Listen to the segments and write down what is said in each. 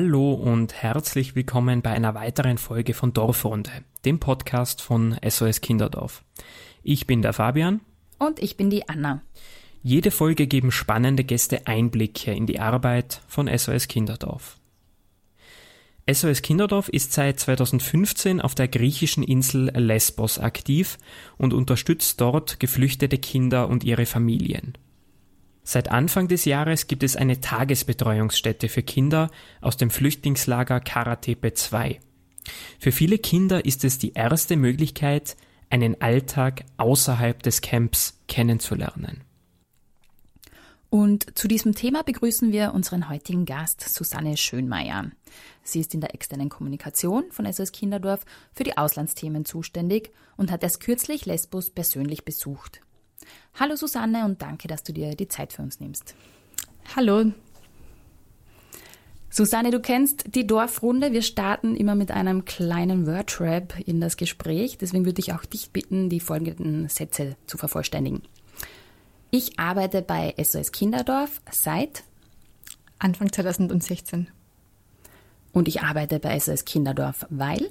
Hallo und herzlich willkommen bei einer weiteren Folge von Dorfrunde, dem Podcast von SOS Kinderdorf. Ich bin der Fabian. Und ich bin die Anna. Jede Folge geben spannende Gäste Einblicke in die Arbeit von SOS Kinderdorf. SOS Kinderdorf ist seit 2015 auf der griechischen Insel Lesbos aktiv und unterstützt dort geflüchtete Kinder und ihre Familien. Seit Anfang des Jahres gibt es eine Tagesbetreuungsstätte für Kinder aus dem Flüchtlingslager Karatepe II. Für viele Kinder ist es die erste Möglichkeit, einen Alltag außerhalb des Camps kennenzulernen. Und zu diesem Thema begrüßen wir unseren heutigen Gast Susanne Schönmeier. Sie ist in der externen Kommunikation von SOS Kinderdorf für die Auslandsthemen zuständig und hat erst kürzlich Lesbos persönlich besucht. Hallo Susanne und danke, dass du dir die Zeit für uns nimmst. Hallo. Susanne, du kennst die Dorfrunde. Wir starten immer mit einem kleinen Wordrap in das Gespräch. Deswegen würde ich auch dich bitten, die folgenden Sätze zu vervollständigen. Ich arbeite bei SOS Kinderdorf seit Anfang 2016. Und ich arbeite bei SOS Kinderdorf, weil?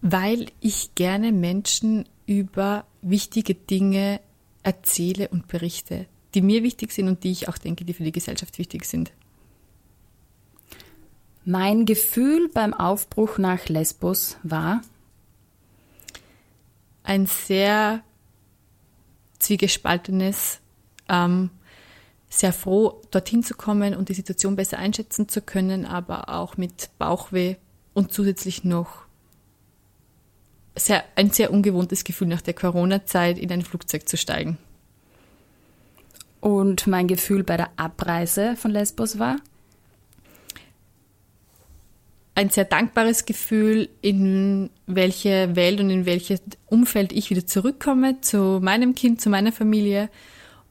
Weil ich gerne Menschen über wichtige Dinge erzähle und berichte, die mir wichtig sind und die ich auch denke, die für die Gesellschaft wichtig sind. Mein Gefühl beim Aufbruch nach Lesbos war ein sehr zwiegespaltenes, ähm, sehr froh, dorthin zu kommen und die Situation besser einschätzen zu können, aber auch mit Bauchweh und zusätzlich noch sehr, ein sehr ungewohntes Gefühl nach der Corona-Zeit in ein Flugzeug zu steigen. Und mein Gefühl bei der Abreise von Lesbos war? Ein sehr dankbares Gefühl, in welche Welt und in welches Umfeld ich wieder zurückkomme, zu meinem Kind, zu meiner Familie.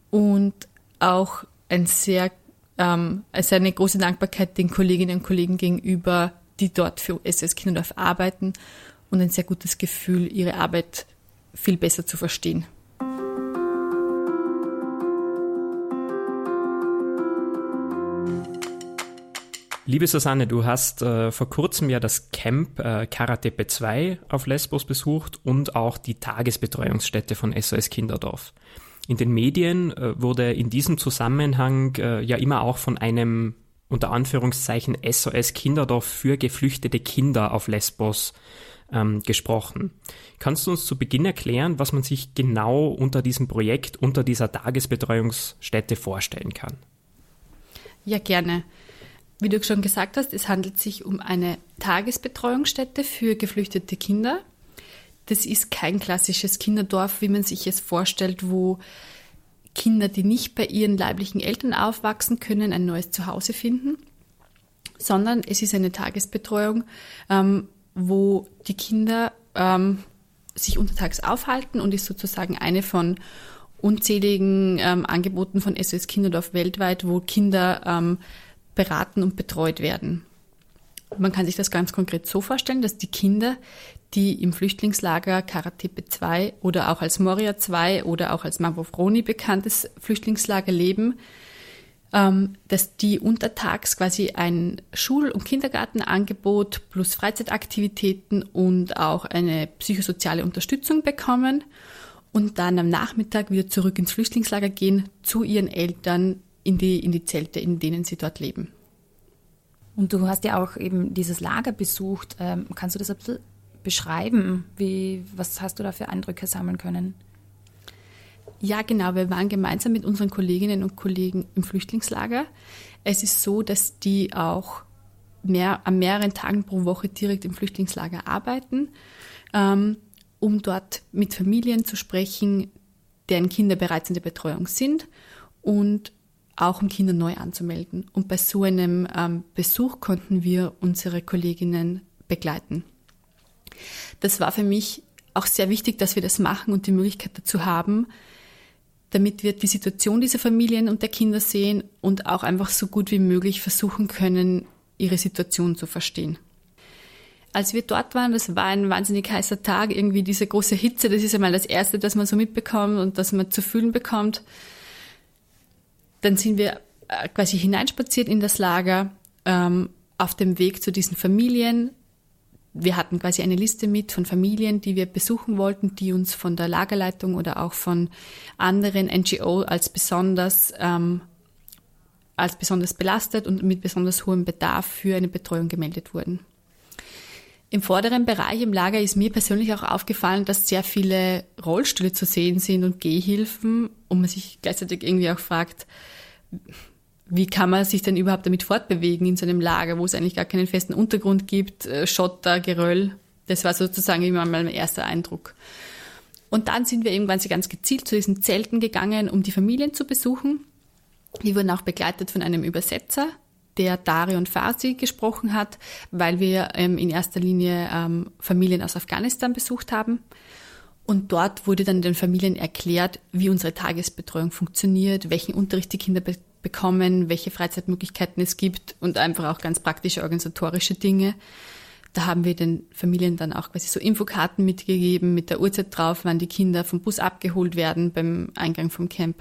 Und auch ein sehr, ähm, also eine große Dankbarkeit den Kolleginnen und Kollegen gegenüber, die dort für SOS Kinderdorf arbeiten und ein sehr gutes Gefühl, ihre Arbeit viel besser zu verstehen. Liebe Susanne, du hast äh, vor kurzem ja das Camp äh, Karatepe 2 auf Lesbos besucht und auch die Tagesbetreuungsstätte von SOS Kinderdorf. In den Medien äh, wurde in diesem Zusammenhang äh, ja immer auch von einem unter Anführungszeichen SOS Kinderdorf für geflüchtete Kinder auf Lesbos ähm, gesprochen. Kannst du uns zu Beginn erklären, was man sich genau unter diesem Projekt, unter dieser Tagesbetreuungsstätte vorstellen kann? Ja, gerne. Wie du schon gesagt hast, es handelt sich um eine Tagesbetreuungsstätte für geflüchtete Kinder. Das ist kein klassisches Kinderdorf, wie man sich es vorstellt, wo Kinder, die nicht bei ihren leiblichen Eltern aufwachsen können, ein neues Zuhause finden, sondern es ist eine Tagesbetreuung, ähm, wo die Kinder ähm, sich untertags aufhalten und ist sozusagen eine von unzähligen ähm, Angeboten von SOS Kinderdorf weltweit, wo Kinder ähm, beraten und betreut werden. Man kann sich das ganz konkret so vorstellen, dass die Kinder, die im Flüchtlingslager Karatepe 2 oder auch als Moria 2 oder auch als Mavrovroni bekanntes Flüchtlingslager leben, dass die untertags quasi ein Schul- und Kindergartenangebot plus Freizeitaktivitäten und auch eine psychosoziale Unterstützung bekommen und dann am Nachmittag wieder zurück ins Flüchtlingslager gehen zu ihren Eltern in die, in die Zelte, in denen sie dort leben. Und du hast ja auch eben dieses Lager besucht. Ähm, kannst du das ein bisschen beschreiben? Wie, was hast du da für Eindrücke sammeln können? Ja, genau. Wir waren gemeinsam mit unseren Kolleginnen und Kollegen im Flüchtlingslager. Es ist so, dass die auch mehr, an mehreren Tagen pro Woche direkt im Flüchtlingslager arbeiten, ähm, um dort mit Familien zu sprechen, deren Kinder bereits in der Betreuung sind und auch um Kinder neu anzumelden. Und bei so einem ähm, Besuch konnten wir unsere Kolleginnen begleiten. Das war für mich auch sehr wichtig, dass wir das machen und die Möglichkeit dazu haben, damit wir die Situation dieser Familien und der Kinder sehen und auch einfach so gut wie möglich versuchen können, ihre Situation zu verstehen. Als wir dort waren, das war ein wahnsinnig heißer Tag, irgendwie diese große Hitze, das ist einmal das Erste, das man so mitbekommt und das man zu fühlen bekommt. Dann sind wir äh, quasi hineinspaziert in das Lager ähm, auf dem Weg zu diesen Familien. Wir hatten quasi eine Liste mit von Familien, die wir besuchen wollten, die uns von der Lagerleitung oder auch von anderen NGO als besonders ähm, als besonders belastet und mit besonders hohem Bedarf für eine Betreuung gemeldet wurden. Im vorderen Bereich im Lager ist mir persönlich auch aufgefallen, dass sehr viele Rollstühle zu sehen sind und Gehhilfen und man sich gleichzeitig irgendwie auch fragt, wie kann man sich denn überhaupt damit fortbewegen in so einem Lager, wo es eigentlich gar keinen festen Untergrund gibt, äh, Schotter, Geröll. Das war sozusagen immer mein erster Eindruck. Und dann sind wir irgendwann ganz gezielt zu diesen Zelten gegangen, um die Familien zu besuchen. Die wurden auch begleitet von einem Übersetzer, der Darion Farsi gesprochen hat, weil wir ähm, in erster Linie ähm, Familien aus Afghanistan besucht haben. Und dort wurde dann den Familien erklärt, wie unsere Tagesbetreuung funktioniert, welchen Unterricht die Kinder be bekommen, welche Freizeitmöglichkeiten es gibt und einfach auch ganz praktische organisatorische Dinge. Da haben wir den Familien dann auch quasi so Infokarten mitgegeben mit der Uhrzeit drauf, wann die Kinder vom Bus abgeholt werden beim Eingang vom Camp.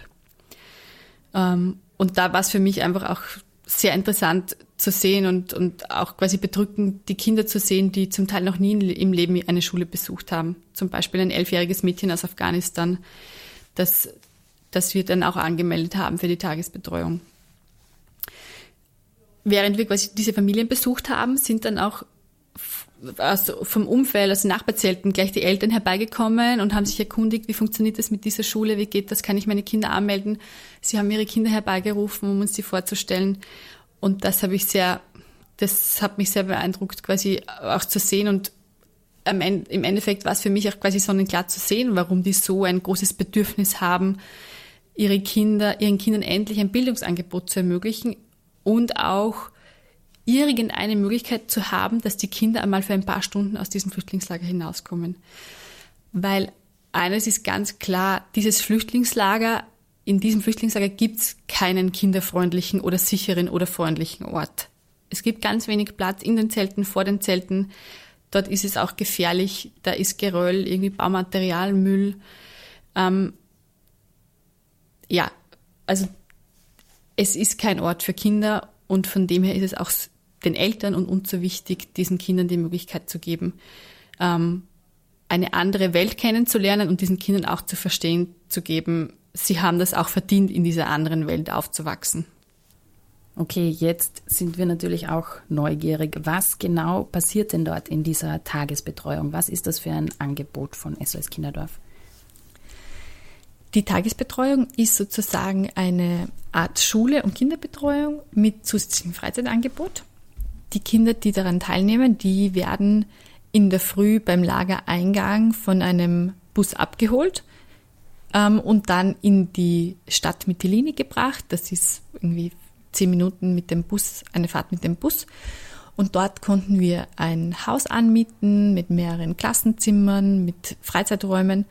Ähm, und da war es für mich einfach auch sehr interessant zu sehen und, und auch quasi bedrückend, die Kinder zu sehen, die zum Teil noch nie im Leben eine Schule besucht haben. Zum Beispiel ein elfjähriges Mädchen aus Afghanistan, das, das wir dann auch angemeldet haben für die Tagesbetreuung. Während wir quasi diese Familien besucht haben, sind dann auch also vom Umfeld, also Nachbarzelten, gleich die Eltern herbeigekommen und haben sich erkundigt, wie funktioniert das mit dieser Schule, wie geht das, kann ich meine Kinder anmelden. Sie haben ihre Kinder herbeigerufen, um uns die vorzustellen. Und das habe ich sehr, das hat mich sehr beeindruckt, quasi auch zu sehen und im Endeffekt war es für mich auch quasi sonnenklar zu sehen, warum die so ein großes Bedürfnis haben, ihre Kinder, ihren Kindern endlich ein Bildungsangebot zu ermöglichen und auch irgendeine Möglichkeit zu haben, dass die Kinder einmal für ein paar Stunden aus diesem Flüchtlingslager hinauskommen. Weil eines ist ganz klar, dieses Flüchtlingslager, in diesem Flüchtlingslager gibt es keinen kinderfreundlichen oder sicheren oder freundlichen Ort. Es gibt ganz wenig Platz in den Zelten, vor den Zelten. Dort ist es auch gefährlich. Da ist Geröll, irgendwie Baumaterial, Müll. Ähm, ja, also es ist kein Ort für Kinder und von dem her ist es auch den Eltern und uns so wichtig, diesen Kindern die Möglichkeit zu geben, ähm, eine andere Welt kennenzulernen und diesen Kindern auch zu verstehen zu geben, sie haben das auch verdient, in dieser anderen Welt aufzuwachsen. Okay, jetzt sind wir natürlich auch neugierig. Was genau passiert denn dort in dieser Tagesbetreuung? Was ist das für ein Angebot von SOS Kinderdorf? Die Tagesbetreuung ist sozusagen eine Art Schule- und Kinderbetreuung mit zusätzlichem Freizeitangebot. Die Kinder, die daran teilnehmen, die werden in der Früh beim Lagereingang von einem Bus abgeholt ähm, und dann in die Stadt Mytilini gebracht. Das ist irgendwie zehn Minuten mit dem Bus, eine Fahrt mit dem Bus. Und dort konnten wir ein Haus anmieten mit mehreren Klassenzimmern, mit Freizeiträumen.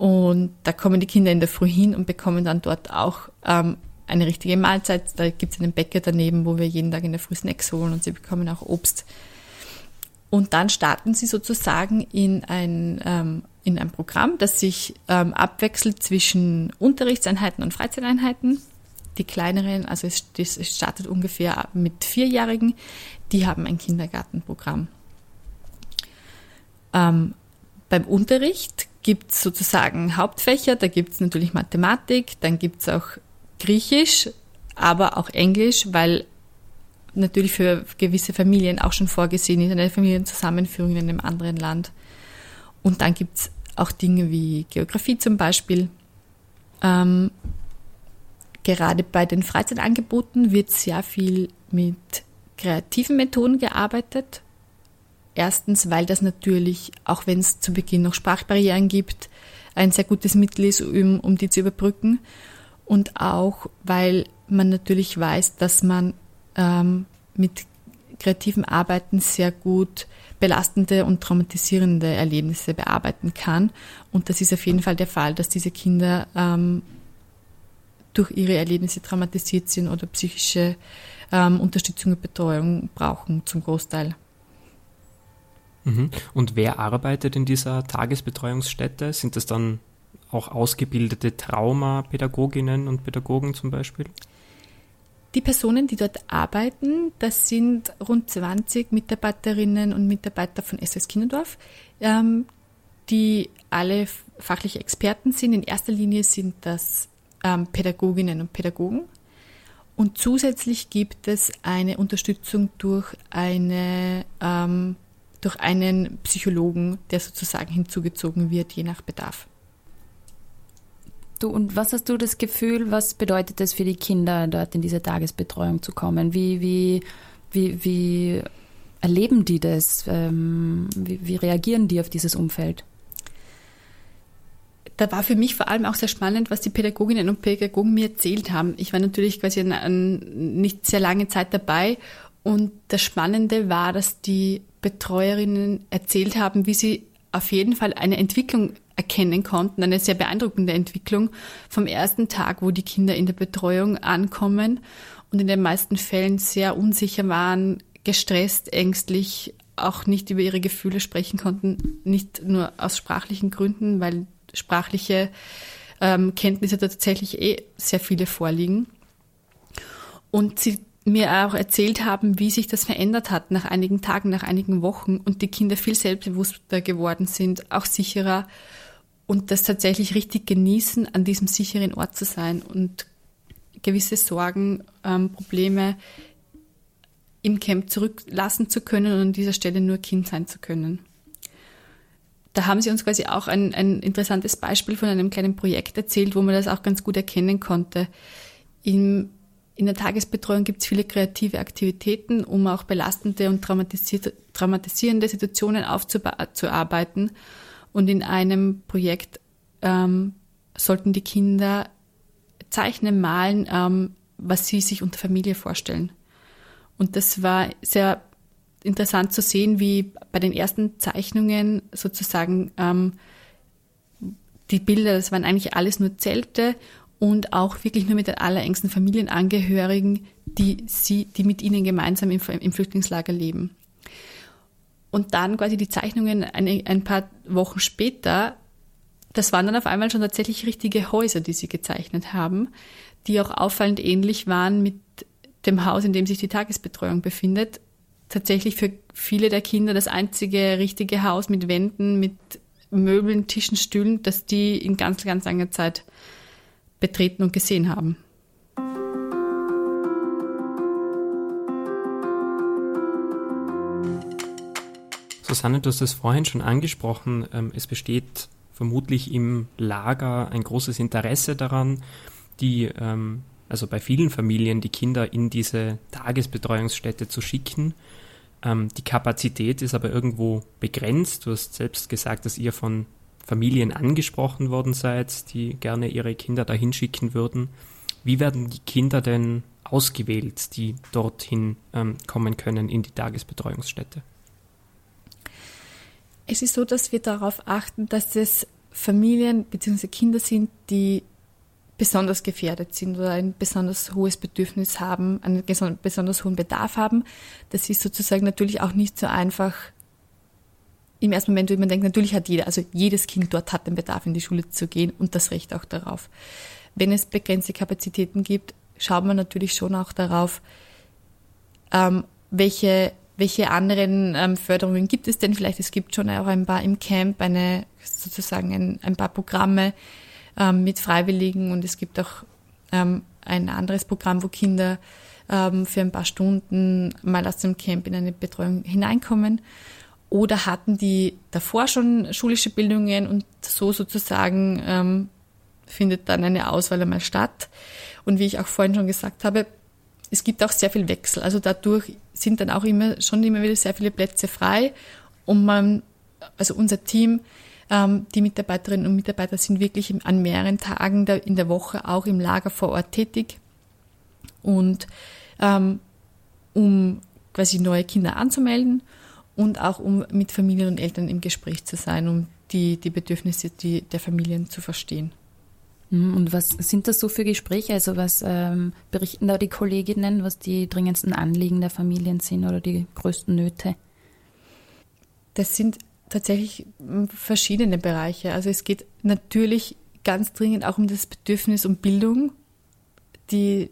Und da kommen die Kinder in der Früh hin und bekommen dann dort auch ähm, eine richtige Mahlzeit. Da gibt es einen Bäcker daneben, wo wir jeden Tag in der Früh Snacks holen und sie bekommen auch Obst. Und dann starten sie sozusagen in ein, ähm, in ein Programm, das sich ähm, abwechselt zwischen Unterrichtseinheiten und Freizeiteinheiten. Die kleineren, also es, es startet ungefähr mit Vierjährigen, die haben ein Kindergartenprogramm. Ähm, beim Unterricht gibt es sozusagen Hauptfächer, da gibt es natürlich Mathematik, dann gibt es auch Griechisch, aber auch Englisch, weil natürlich für gewisse Familien auch schon vorgesehen ist, eine Familienzusammenführung in einem anderen Land. Und dann gibt es auch Dinge wie Geografie zum Beispiel. Ähm, gerade bei den Freizeitangeboten wird sehr viel mit kreativen Methoden gearbeitet. Erstens, weil das natürlich, auch wenn es zu Beginn noch Sprachbarrieren gibt, ein sehr gutes Mittel ist, um, um die zu überbrücken und auch, weil man natürlich weiß, dass man ähm, mit kreativen Arbeiten sehr gut belastende und traumatisierende Erlebnisse bearbeiten kann. Und das ist auf jeden Fall der Fall, dass diese Kinder ähm, durch ihre Erlebnisse traumatisiert sind oder psychische ähm, Unterstützung und Betreuung brauchen zum Großteil. Mhm. Und wer arbeitet in dieser Tagesbetreuungsstätte? Sind das dann auch ausgebildete Traumapädagoginnen und Pädagogen zum Beispiel? Die Personen, die dort arbeiten, das sind rund 20 Mitarbeiterinnen und Mitarbeiter von SOS Kinderdorf, ähm, die alle fachliche Experten sind. In erster Linie sind das ähm, Pädagoginnen und Pädagogen. Und zusätzlich gibt es eine Unterstützung durch, eine, ähm, durch einen Psychologen, der sozusagen hinzugezogen wird, je nach Bedarf. Du, und was hast du das Gefühl, was bedeutet es für die Kinder, dort in diese Tagesbetreuung zu kommen? Wie, wie, wie, wie erleben die das? Ähm, wie, wie reagieren die auf dieses Umfeld? da war für mich vor allem auch sehr spannend, was die Pädagoginnen und Pädagogen mir erzählt haben. Ich war natürlich quasi an, an nicht sehr lange Zeit dabei und das Spannende war, dass die Betreuerinnen erzählt haben, wie sie auf jeden Fall eine Entwicklung erkennen konnten, eine sehr beeindruckende Entwicklung vom ersten Tag, wo die Kinder in der Betreuung ankommen und in den meisten Fällen sehr unsicher waren, gestresst, ängstlich, auch nicht über ihre Gefühle sprechen konnten, nicht nur aus sprachlichen Gründen, weil sprachliche ähm, Kenntnisse tatsächlich eh sehr viele vorliegen. Und sie mir auch erzählt haben, wie sich das verändert hat nach einigen Tagen, nach einigen Wochen und die Kinder viel selbstbewusster geworden sind, auch sicherer und das tatsächlich richtig genießen, an diesem sicheren Ort zu sein und gewisse Sorgen, ähm, Probleme im Camp zurücklassen zu können und an dieser Stelle nur Kind sein zu können. Da haben sie uns quasi auch ein, ein interessantes Beispiel von einem kleinen Projekt erzählt, wo man das auch ganz gut erkennen konnte. Im, in der Tagesbetreuung gibt es viele kreative Aktivitäten, um auch belastende und traumatisierende Situationen aufzuarbeiten. Und in einem Projekt ähm, sollten die Kinder zeichnen, malen, ähm, was sie sich unter Familie vorstellen. Und das war sehr interessant zu sehen, wie bei den ersten Zeichnungen sozusagen ähm, die Bilder, das waren eigentlich alles nur Zelte und auch wirklich nur mit den allerengsten Familienangehörigen, die sie, die mit ihnen gemeinsam im, im Flüchtlingslager leben. Und dann quasi die Zeichnungen eine, ein paar Wochen später, das waren dann auf einmal schon tatsächlich richtige Häuser, die sie gezeichnet haben, die auch auffallend ähnlich waren mit dem Haus, in dem sich die Tagesbetreuung befindet. Tatsächlich für viele der Kinder das einzige richtige Haus mit Wänden, mit Möbeln, Tischen, Stühlen, das die in ganz, ganz langer Zeit betreten und gesehen haben. Susanne, du hast es vorhin schon angesprochen. Ähm, es besteht vermutlich im Lager ein großes Interesse daran, die, ähm, also bei vielen Familien, die Kinder in diese Tagesbetreuungsstätte zu schicken. Ähm, die Kapazität ist aber irgendwo begrenzt. Du hast selbst gesagt, dass ihr von Familien angesprochen worden seid, die gerne ihre Kinder dahin schicken würden. Wie werden die Kinder denn ausgewählt, die dorthin kommen können in die Tagesbetreuungsstätte? Es ist so, dass wir darauf achten, dass es Familien bzw. Kinder sind, die besonders gefährdet sind oder ein besonders hohes Bedürfnis haben, einen besonders hohen Bedarf haben. Das ist sozusagen natürlich auch nicht so einfach im ersten Moment, wenn man denkt, natürlich hat jeder, also jedes Kind dort hat den Bedarf, in die Schule zu gehen und das Recht auch darauf. Wenn es begrenzte Kapazitäten gibt, schaut man natürlich schon auch darauf, ähm, welche welche anderen ähm, Förderungen gibt es denn vielleicht? Es gibt schon auch ein paar im Camp, eine sozusagen ein, ein paar Programme ähm, mit Freiwilligen und es gibt auch ähm, ein anderes Programm, wo Kinder ähm, für ein paar Stunden mal aus dem Camp in eine Betreuung hineinkommen. Oder hatten die davor schon schulische Bildungen und so sozusagen ähm, findet dann eine Auswahl einmal statt. Und wie ich auch vorhin schon gesagt habe, es gibt auch sehr viel Wechsel. Also dadurch sind dann auch immer schon immer wieder sehr viele Plätze frei und man, also unser Team, ähm, die Mitarbeiterinnen und Mitarbeiter sind wirklich an mehreren Tagen in der Woche auch im Lager vor Ort tätig und ähm, um quasi neue Kinder anzumelden und auch um mit Familien und Eltern im Gespräch zu sein, um die, die Bedürfnisse die, der Familien zu verstehen. Hm, und was sind das so für Gespräche? Also was ähm, berichten da die Kolleginnen, was die dringendsten Anliegen der Familien sind oder die größten Nöte? Das sind tatsächlich hm, verschiedene Bereiche. Also es geht natürlich ganz dringend auch um das Bedürfnis um Bildung. Die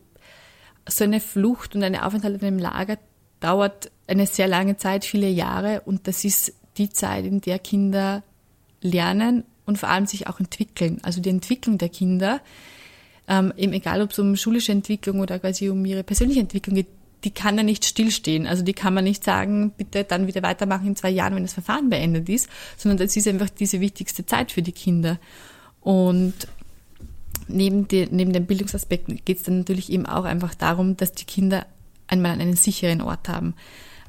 so eine Flucht und eine Aufenthalt in einem Lager dauert eine sehr lange Zeit, viele Jahre. Und das ist die Zeit, in der Kinder lernen und vor allem sich auch entwickeln. Also die Entwicklung der Kinder, ähm, eben egal ob es um schulische Entwicklung oder quasi um ihre persönliche Entwicklung geht, die kann ja nicht stillstehen. Also die kann man nicht sagen, bitte dann wieder weitermachen in zwei Jahren, wenn das Verfahren beendet ist, sondern das ist einfach diese wichtigste Zeit für die Kinder. Und neben, die, neben den Bildungsaspekten geht es dann natürlich eben auch einfach darum, dass die Kinder einmal einen sicheren Ort haben,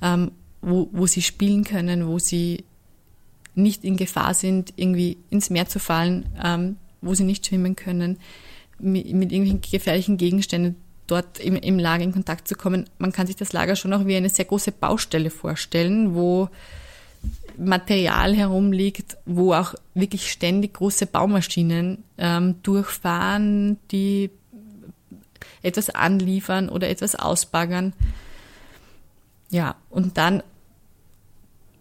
ähm, wo, wo sie spielen können, wo sie nicht in Gefahr sind, irgendwie ins Meer zu fallen, ähm, wo sie nicht schwimmen können, mit, mit irgendwelchen gefährlichen Gegenständen dort im, im Lager in Kontakt zu kommen. Man kann sich das Lager schon auch wie eine sehr große Baustelle vorstellen, wo Material herumliegt, wo auch wirklich ständig große Baumaschinen ähm, durchfahren, die etwas anliefern oder etwas ausbaggern. Ja, und dann,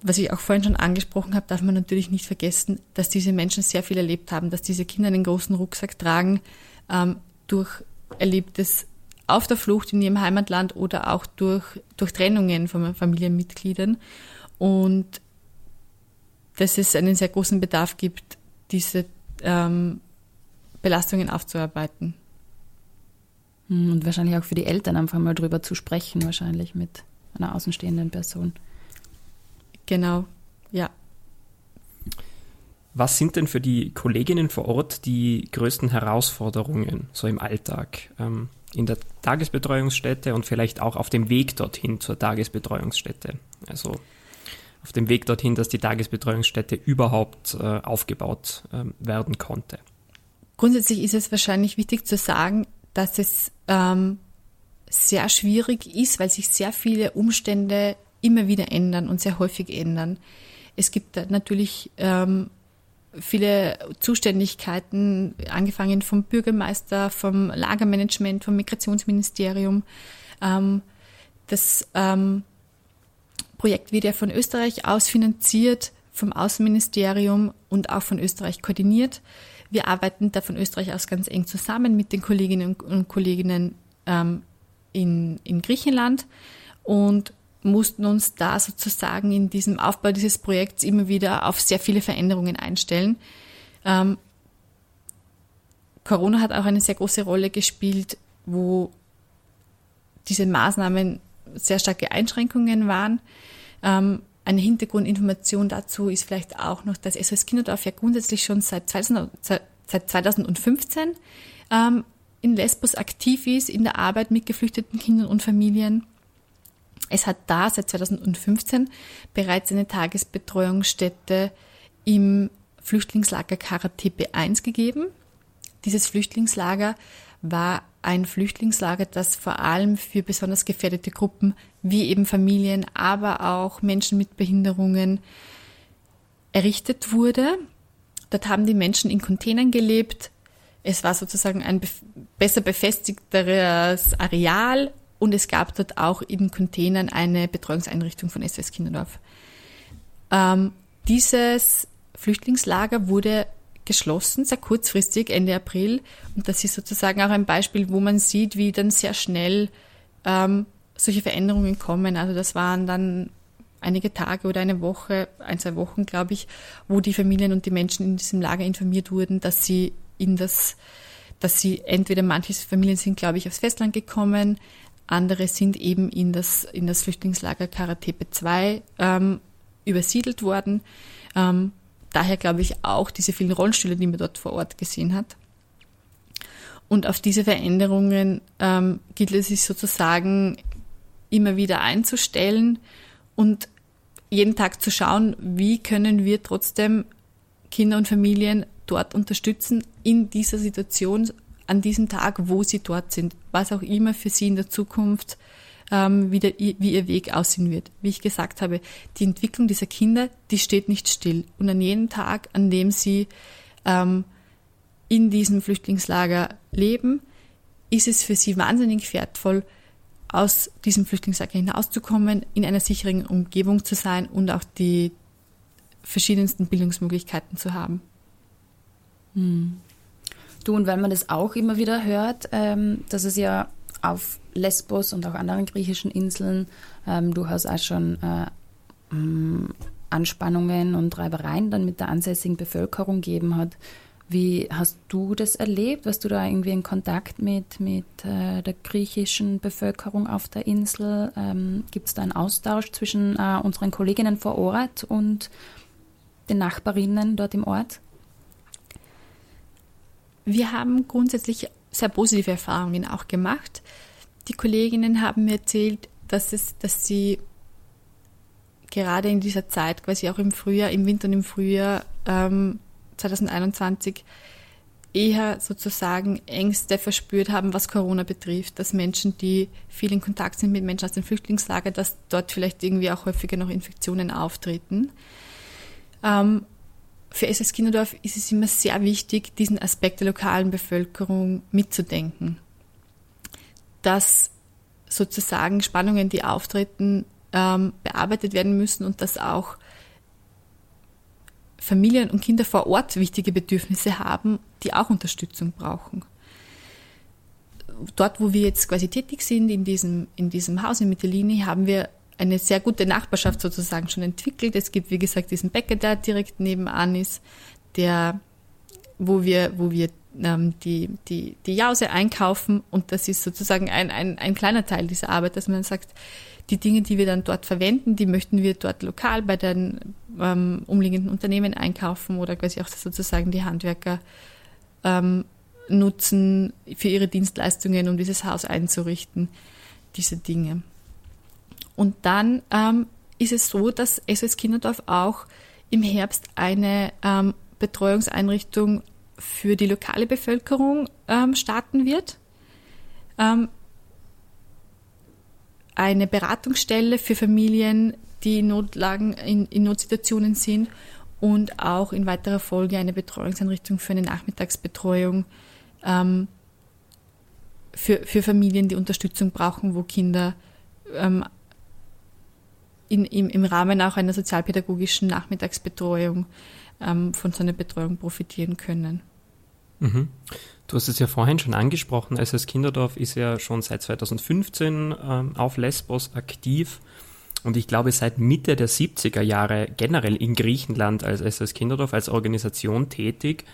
was ich auch vorhin schon angesprochen habe, darf man natürlich nicht vergessen, dass diese Menschen sehr viel erlebt haben, dass diese Kinder einen großen Rucksack tragen ähm, durch Erlebtes auf der Flucht in ihrem Heimatland oder auch durch, durch Trennungen von Familienmitgliedern. Und dass es einen sehr großen Bedarf gibt, diese ähm, Belastungen aufzuarbeiten. Hm, und wahrscheinlich auch für die Eltern einfach mal drüber zu sprechen, wahrscheinlich mit einer außenstehenden Person. Genau, ja. Was sind denn für die Kolleginnen vor Ort die größten Herausforderungen so im Alltag? Ähm, in der Tagesbetreuungsstätte und vielleicht auch auf dem Weg dorthin zur Tagesbetreuungsstätte? Also auf dem Weg dorthin, dass die Tagesbetreuungsstätte überhaupt äh, aufgebaut äh, werden konnte. Grundsätzlich ist es wahrscheinlich wichtig zu sagen, dass es ähm, sehr schwierig ist, weil sich sehr viele Umstände immer wieder ändern und sehr häufig ändern. Es gibt natürlich ähm, viele Zuständigkeiten, angefangen vom Bürgermeister, vom Lagermanagement, vom Migrationsministerium. Ähm, das ähm, Projekt wird ja von Österreich aus finanziert, vom Außenministerium und auch von Österreich koordiniert. Wir arbeiten da von Österreich aus ganz eng zusammen mit den Kolleginnen und Kollegen ähm, in, in Griechenland und mussten uns da sozusagen in diesem Aufbau dieses Projekts immer wieder auf sehr viele Veränderungen einstellen. Ähm, Corona hat auch eine sehr große Rolle gespielt, wo diese Maßnahmen sehr starke Einschränkungen waren. Ähm, eine Hintergrundinformation dazu ist vielleicht auch noch, dass SOS Kinderdorf ja grundsätzlich schon seit, 2000, seit 2015 ähm, in Lesbos aktiv ist, in der Arbeit mit geflüchteten Kindern und Familien. Es hat da seit 2015 bereits eine Tagesbetreuungsstätte im Flüchtlingslager Karatepe 1 gegeben. Dieses Flüchtlingslager war ein Flüchtlingslager, das vor allem für besonders gefährdete Gruppen wie eben Familien, aber auch Menschen mit Behinderungen errichtet wurde. Dort haben die Menschen in Containern gelebt. Es war sozusagen ein besser befestigteres Areal und es gab dort auch in Containern eine Betreuungseinrichtung von SOS Kinderdorf. Ähm, dieses Flüchtlingslager wurde geschlossen, sehr kurzfristig, Ende April. Und das ist sozusagen auch ein Beispiel, wo man sieht, wie dann sehr schnell ähm, solche Veränderungen kommen. Also das waren dann einige Tage oder eine Woche, ein, zwei Wochen, glaube ich, wo die Familien und die Menschen in diesem Lager informiert wurden, dass sie in das, dass sie entweder manche Familien sind, glaube ich, aufs Festland gekommen, andere sind eben in das, in das Flüchtlingslager Karatepe 2 ähm, übersiedelt worden. Ähm, daher glaube ich auch diese vielen Rollstühle, die man dort vor Ort gesehen hat. Und auf diese Veränderungen ähm, gilt es sich sozusagen immer wieder einzustellen und jeden Tag zu schauen, wie können wir trotzdem Kinder und Familien dort unterstützen in dieser Situation, an diesem Tag, wo sie dort sind, was auch immer für sie in der Zukunft ähm, wie, wie ihr Weg aussehen wird. Wie ich gesagt habe, die Entwicklung dieser Kinder, die steht nicht still. Und an jedem Tag, an dem sie ähm, in diesem Flüchtlingslager leben, ist es für sie wahnsinnig wertvoll, aus diesem Flüchtlingslager hinauszukommen, in einer sicheren Umgebung zu sein und auch die verschiedensten Bildungsmöglichkeiten zu haben. Hm. Du, und weil man das auch immer wieder hört, ähm, dass es ja auf Lesbos und auch anderen griechischen Inseln ähm, durchaus auch schon äh, mm, Anspannungen und Reibereien dann mit der ansässigen Bevölkerung gegeben hat. Wie hast du das erlebt? Warst du da irgendwie in Kontakt mit, mit äh, der griechischen Bevölkerung auf der Insel? Ähm, Gibt es da einen Austausch zwischen äh, unseren Kolleginnen vor Ort und den Nachbarinnen dort im Ort? Wir haben grundsätzlich sehr positive Erfahrungen auch gemacht. Die Kolleginnen haben mir erzählt, dass, es, dass sie gerade in dieser Zeit, quasi auch im Frühjahr, im Winter und im Frühjahr ähm, 2021, eher sozusagen Ängste verspürt haben, was Corona betrifft, dass Menschen, die viel in Kontakt sind mit Menschen aus dem Flüchtlingslager, dass dort vielleicht irgendwie auch häufiger noch Infektionen auftreten. Ähm, für SS Kinderdorf ist es immer sehr wichtig, diesen Aspekt der lokalen Bevölkerung mitzudenken. Dass sozusagen Spannungen, die auftreten, ähm, bearbeitet werden müssen und dass auch Familien und Kinder vor Ort wichtige Bedürfnisse haben, die auch Unterstützung brauchen. Dort, wo wir jetzt quasi tätig sind, in diesem, in diesem Haus in Mittelini, haben wir eine sehr gute Nachbarschaft sozusagen schon entwickelt. Es gibt, wie gesagt, diesen Bäcker, der direkt nebenan ist, der, wo wir, wo wir ähm, die, die, die Jause einkaufen und das ist sozusagen ein, ein, ein kleiner Teil dieser Arbeit, dass man sagt, die Dinge, die wir dann dort verwenden, die möchten wir dort lokal bei den ähm, umliegenden Unternehmen einkaufen oder quasi auch sozusagen die Handwerker ähm, nutzen für ihre Dienstleistungen, um dieses Haus einzurichten, diese Dinge. Und dann ähm, ist es so, dass SOS Kinderdorf auch im Herbst eine ähm, Betreuungseinrichtung für die lokale Bevölkerung ähm, starten wird. Ähm, eine Beratungsstelle für Familien, die in Notlagen, in, in Notsituationen sind und auch in weiterer Folge eine Betreuungseinrichtung für eine Nachmittagsbetreuung ähm, für, für Familien, die Unterstützung brauchen, wo Kinder ähm, in, im, im Rahmen auch einer sozialpädagogischen Nachmittagsbetreuung ähm, von so einer Betreuung profitieren können. Mhm. Du hast es ja vorhin schon angesprochen, SS Kinderdorf ist ja schon seit 2015 ähm, auf Lesbos aktiv und ich glaube seit Mitte der 70er Jahre generell in Griechenland als SS Kinderdorf als Organisation tätig.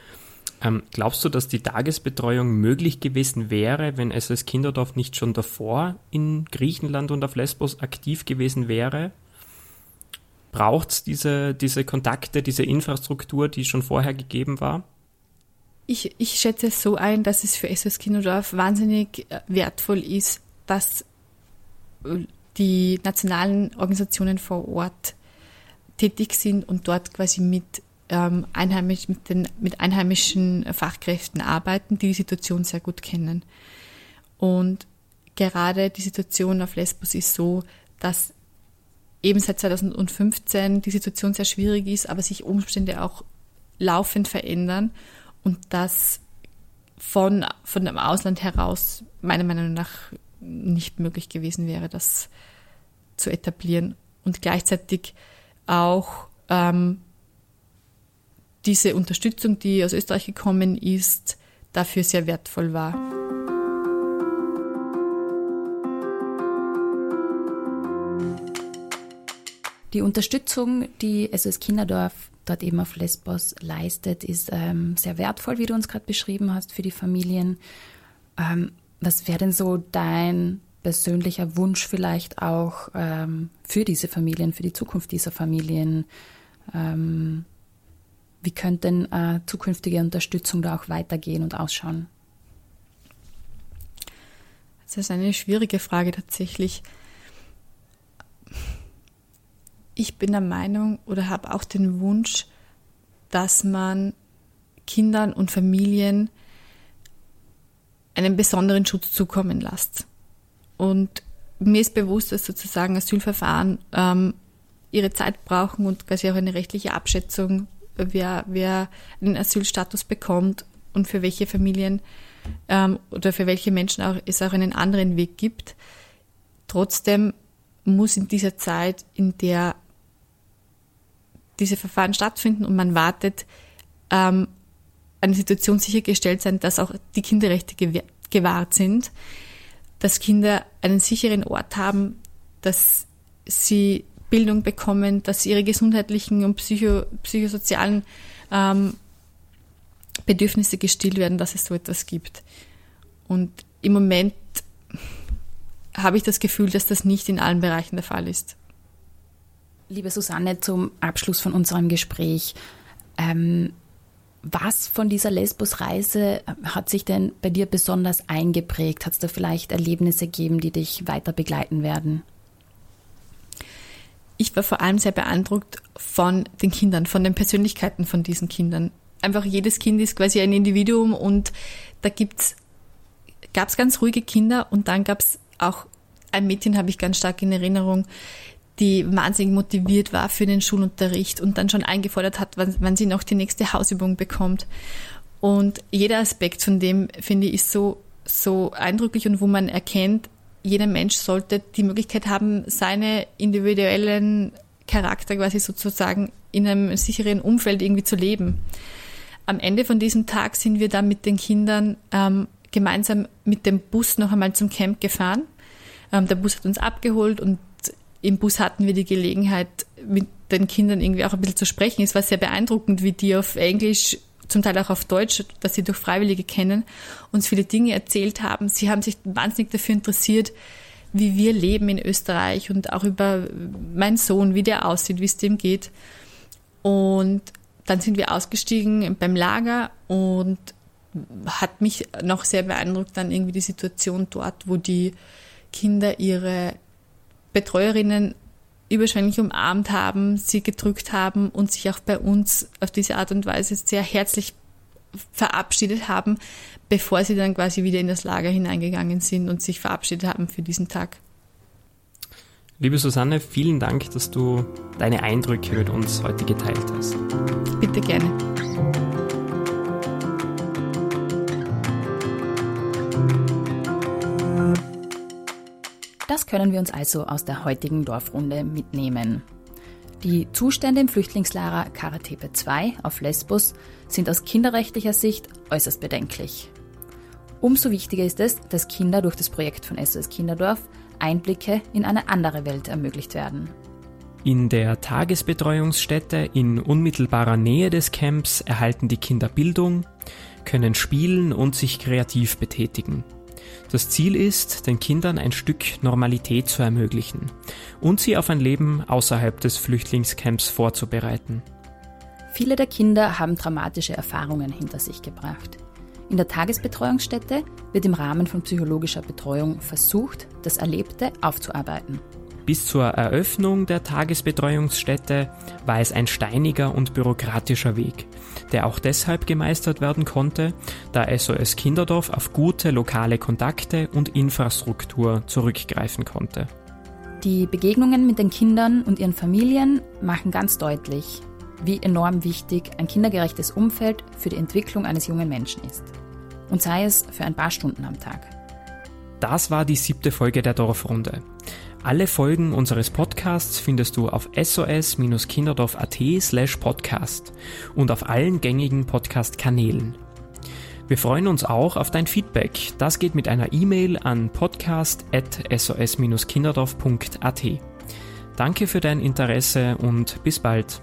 Ähm, glaubst du, dass die Tagesbetreuung möglich gewesen wäre, wenn SS Kinderdorf nicht schon davor in Griechenland und auf Lesbos aktiv gewesen wäre? Braucht es diese, diese Kontakte, diese Infrastruktur, die schon vorher gegeben war? Ich, ich schätze es so ein, dass es für SOS Kinodorf wahnsinnig äh, wertvoll ist, dass äh, die nationalen Organisationen vor Ort tätig sind und dort quasi mit, ähm, einheimisch, mit, den, mit einheimischen Fachkräften arbeiten, die die Situation sehr gut kennen. Und gerade die Situation auf Lesbos ist so, dass eben seit 2015 die Situation sehr schwierig ist, aber sich Umstände auch laufend verändern und das von, von dem Ausland heraus meiner Meinung nach nicht möglich gewesen wäre, das zu etablieren und gleichzeitig auch ähm, diese Unterstützung, die aus Österreich gekommen ist, dafür sehr wertvoll war. Die Unterstützung, die SOS Kinderdorf dort eben auf Lesbos leistet, ist ähm, sehr wertvoll, wie du uns gerade beschrieben hast, für die Familien. Ähm, was wäre denn so dein persönlicher Wunsch vielleicht auch ähm, für diese Familien, für die Zukunft dieser Familien? Ähm, wie könnte denn äh, zukünftige Unterstützung da auch weitergehen und ausschauen? Das ist eine schwierige Frage tatsächlich ich bin der Meinung oder habe auch den Wunsch, dass man Kindern und Familien einen besonderen Schutz zukommen lässt. Und mir ist bewusst, dass sozusagen Asylverfahren ähm, ihre Zeit brauchen und quasi auch eine rechtliche Abschätzung, wer, wer einen Asylstatus bekommt und für welche Familien ähm, oder für welche Menschen auch, es auch einen anderen Weg gibt. Trotzdem muss in dieser Zeit, in der diese Verfahren stattfinden und man wartet, ähm, eine Situation sichergestellt sein, dass auch die Kinderrechte gewahrt sind, dass Kinder einen sicheren Ort haben, dass sie Bildung bekommen, dass ihre gesundheitlichen und psycho, psychosozialen ähm, Bedürfnisse gestillt werden, dass es so etwas gibt. Und im Moment habe ich das Gefühl, dass das nicht in allen Bereichen der Fall ist. Liebe Susanne, zum Abschluss von unserem Gespräch. Ähm, was von dieser Lesbos-Reise hat sich denn bei dir besonders eingeprägt? Hat es da vielleicht Erlebnisse gegeben, die dich weiter begleiten werden? Ich war vor allem sehr beeindruckt von den Kindern, von den Persönlichkeiten von diesen Kindern. Einfach jedes Kind ist quasi ein Individuum und da gab es ganz ruhige Kinder und dann gab es auch ein Mädchen, habe ich ganz stark in Erinnerung, die wahnsinnig motiviert war für den Schulunterricht und dann schon eingefordert hat, wann, wann sie noch die nächste Hausübung bekommt. Und jeder Aspekt von dem, finde ich, ist so, so eindrücklich und wo man erkennt, jeder Mensch sollte die Möglichkeit haben, seine individuellen Charakter quasi sozusagen in einem sicheren Umfeld irgendwie zu leben. Am Ende von diesem Tag sind wir dann mit den Kindern ähm, gemeinsam mit dem Bus noch einmal zum Camp gefahren. Ähm, der Bus hat uns abgeholt und im Bus hatten wir die Gelegenheit, mit den Kindern irgendwie auch ein bisschen zu sprechen. Es war sehr beeindruckend, wie die auf Englisch, zum Teil auch auf Deutsch, dass sie durch Freiwillige kennen, uns viele Dinge erzählt haben. Sie haben sich wahnsinnig dafür interessiert, wie wir leben in Österreich und auch über meinen Sohn, wie der aussieht, wie es dem geht. Und dann sind wir ausgestiegen beim Lager und hat mich noch sehr beeindruckt dann irgendwie die Situation dort, wo die Kinder ihre Betreuerinnen überschwänglich umarmt haben, sie gedrückt haben und sich auch bei uns auf diese Art und Weise sehr herzlich verabschiedet haben, bevor sie dann quasi wieder in das Lager hineingegangen sind und sich verabschiedet haben für diesen Tag. Liebe Susanne, vielen Dank, dass du deine Eindrücke mit uns heute geteilt hast. Bitte gerne. Das können wir uns also aus der heutigen Dorfrunde mitnehmen. Die Zustände im Flüchtlingslager Karatepe 2 auf Lesbos sind aus kinderrechtlicher Sicht äußerst bedenklich. Umso wichtiger ist es, dass Kinder durch das Projekt von SOS Kinderdorf Einblicke in eine andere Welt ermöglicht werden. In der Tagesbetreuungsstätte in unmittelbarer Nähe des Camps erhalten die Kinder Bildung, können spielen und sich kreativ betätigen. Das Ziel ist, den Kindern ein Stück Normalität zu ermöglichen und sie auf ein Leben außerhalb des Flüchtlingscamps vorzubereiten. Viele der Kinder haben dramatische Erfahrungen hinter sich gebracht. In der Tagesbetreuungsstätte wird im Rahmen von psychologischer Betreuung versucht, das Erlebte aufzuarbeiten. Bis zur Eröffnung der Tagesbetreuungsstätte war es ein steiniger und bürokratischer Weg, der auch deshalb gemeistert werden konnte, da SOS Kinderdorf auf gute lokale Kontakte und Infrastruktur zurückgreifen konnte. Die Begegnungen mit den Kindern und ihren Familien machen ganz deutlich, wie enorm wichtig ein kindergerechtes Umfeld für die Entwicklung eines jungen Menschen ist. Und sei es für ein paar Stunden am Tag. Das war die siebte Folge der Dorfrunde. Alle Folgen unseres Podcasts findest du auf sos-kinderdorf.at slash podcast und auf allen gängigen Podcast-Kanälen. Wir freuen uns auch auf dein Feedback. Das geht mit einer E-Mail an podcast.sos-kinderdorf.at. Danke für dein Interesse und bis bald.